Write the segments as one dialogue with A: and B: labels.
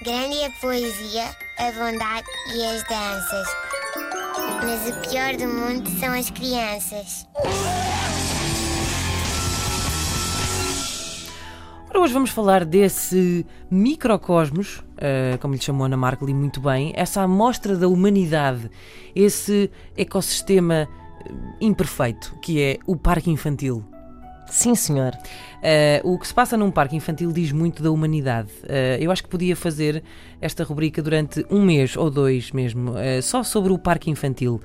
A: Grande é a poesia, a bondade e as danças. Mas o pior do mundo são as crianças.
B: Ora, hoje vamos falar desse microcosmos, uh, como lhe chamou Ana Markle muito bem, essa amostra da humanidade, esse ecossistema eh, imperfeito que é o parque infantil.
C: Sim, senhor.
B: Uh, o que se passa num parque infantil diz muito da humanidade. Uh, eu acho que podia fazer esta rubrica durante um mês ou dois mesmo, uh, só sobre o parque infantil.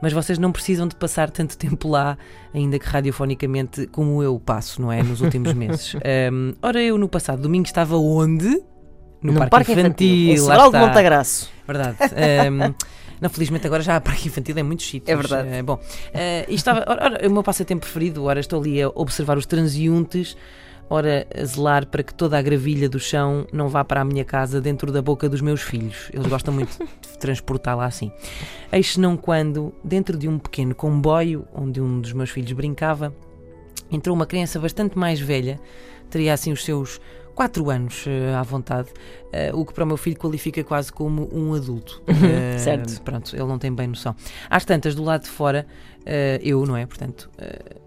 B: Mas vocês não precisam de passar tanto tempo lá, ainda que radiofonicamente, como eu passo, não é? Nos últimos meses. Um, ora, eu no passado domingo estava onde?
C: No, no parque, parque, infantil. infantil. Em de Montagraço.
B: Verdade. Um, Não, felizmente agora já há parque infantil em muitos sítios.
C: É verdade.
B: Uh, bom, uh, estava, ora, ora, o meu passatempo preferido, ora estou ali a observar os transeuntes, ora a zelar para que toda a gravilha do chão não vá para a minha casa dentro da boca dos meus filhos. Eles gostam muito de transportá-la assim. Eis não quando, dentro de um pequeno comboio, onde um dos meus filhos brincava, entrou uma criança bastante mais velha, teria assim os seus 4 anos uh, à vontade, uh, o que para o meu filho qualifica quase como um adulto.
C: Uh, certo.
B: Pronto, ele não tem bem noção. Às tantas, do lado de fora, eu, não é? Portanto,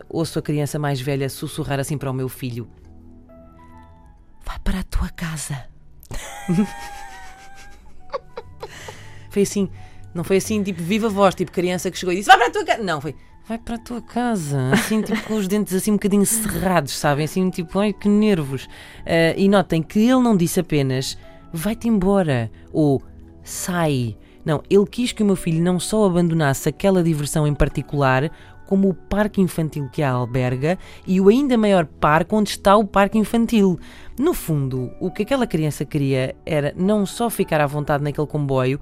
B: ouço a criança mais velha sussurrar assim para o meu filho: Vai para a tua casa. foi assim, não foi assim, tipo, viva voz, tipo criança que chegou e disse: Vai para a tua casa. Não, foi vai para a tua casa, assim, tipo, com os dentes assim um bocadinho cerrados, sabem? Assim, tipo, ai que nervos. Uh, e notem que ele não disse apenas vai-te embora ou sai. Não, ele quis que o meu filho não só abandonasse aquela diversão em particular, como o parque infantil que a alberga e o ainda maior parque onde está o parque infantil. No fundo, o que aquela criança queria era não só ficar à vontade naquele comboio,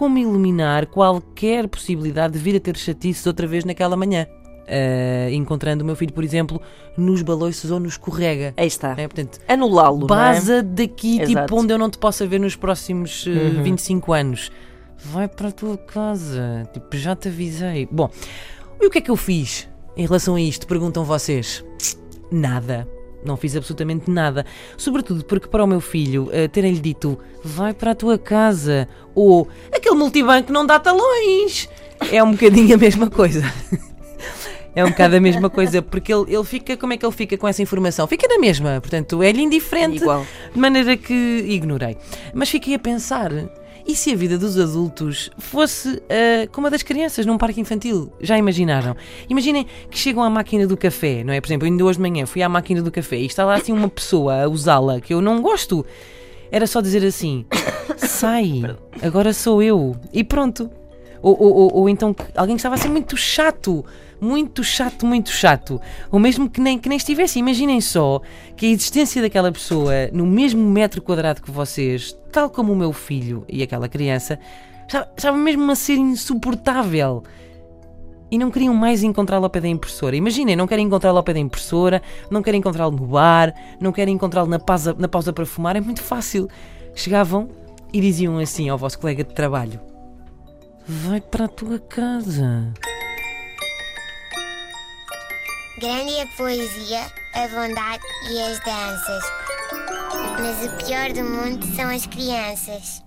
B: como eliminar qualquer possibilidade de vir a ter chatices outra vez naquela manhã. Uh, encontrando o meu filho, por exemplo, nos baloiços ou nos escorrega.
C: Aí está. É, portanto, Anulá-lo.
B: Baza
C: é?
B: daqui, Exato. tipo, onde eu não te possa ver nos próximos uh, uhum. 25 anos. Vai para a tua casa. Tipo, já te avisei. Bom, e o que é que eu fiz em relação a isto? Perguntam vocês. Nada. Não fiz absolutamente nada. Sobretudo porque para o meu filho uh, terem-lhe dito vai para a tua casa ou aquele multibanco não dá talões. É um bocadinho a mesma coisa. é um bocado a mesma coisa, porque ele, ele fica, como é que ele fica com essa informação? Fica na mesma, portanto, é-lhe indiferente,
C: Igual.
B: de maneira que ignorei. Mas fiquei a pensar, e se a vida dos adultos fosse uh, como a das crianças num parque infantil? Já imaginaram? Imaginem que chegam à máquina do café, não é? Por exemplo, ainda hoje de manhã fui à máquina do café e está lá assim uma pessoa a usá-la que eu não gosto. Era só dizer assim: sai, agora sou eu. E pronto. Ou, ou, ou, ou então alguém que estava a ser muito chato muito chato, muito chato. Ou mesmo que nem, que nem estivesse. Imaginem só que a existência daquela pessoa no mesmo metro quadrado que vocês, tal como o meu filho e aquela criança, estava mesmo a ser insuportável. E não queriam mais encontrá-lo ao pé da impressora. Imaginem, não querem encontrá-lo ao pé da impressora, não querem encontrá-lo no bar, não querem encontrá-lo na pausa, na pausa para fumar. É muito fácil. Chegavam e diziam assim ao vosso colega de trabalho: Vai para a tua casa.
A: Grande é a poesia, a bondade e as danças. Mas o pior do mundo são as crianças.